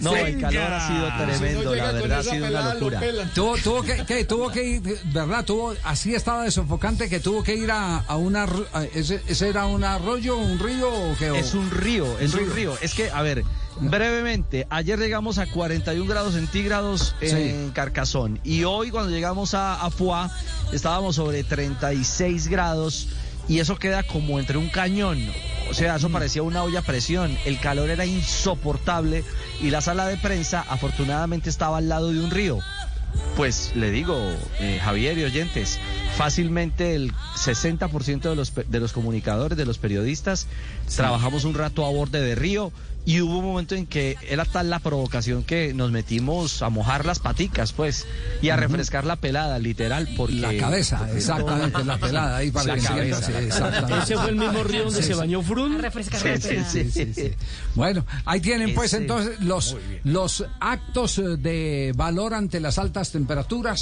No, el calor ha sido tremendo, la verdad ha sido una locura. Tuvo, tuvo que, que, tuvo que ir, ¿verdad? Tuvo, así estaba de sofocante que tuvo que ir a, a una... a- ese, ese era un arroyo, un río o qué? O- Es un río, es un río. río. Es que, a ver, brevemente, ayer llegamos a 41 grados centígrados en Carcazón y hoy cuando llegamos a, a Fuá estábamos sobre 36 grados y eso queda como entre un cañón. O sea, eso parecía una olla a presión. El calor era insoportable y la sala de prensa afortunadamente estaba al lado de un río. Pues le digo, eh, Javier y oyentes, fácilmente el 60% de los, pe- de los comunicadores, de los periodistas, trabajamos un rato a borde de río y hubo un momento en que era tal la provocación que nos metimos a mojar las paticas, pues, y a refrescar la pelada, literal, porque... La cabeza, exactamente, la pelada ahí para La que se cabeza. sí, exactamente. Ese fue el mismo río donde Sí, se sí. bañó Frun. A refrescar Sí, la sí, pelada. sí. Sí, sí. Bueno, ahí tienen pues Ese. entonces los, los actos eh, de valor ante las altas temperaturas.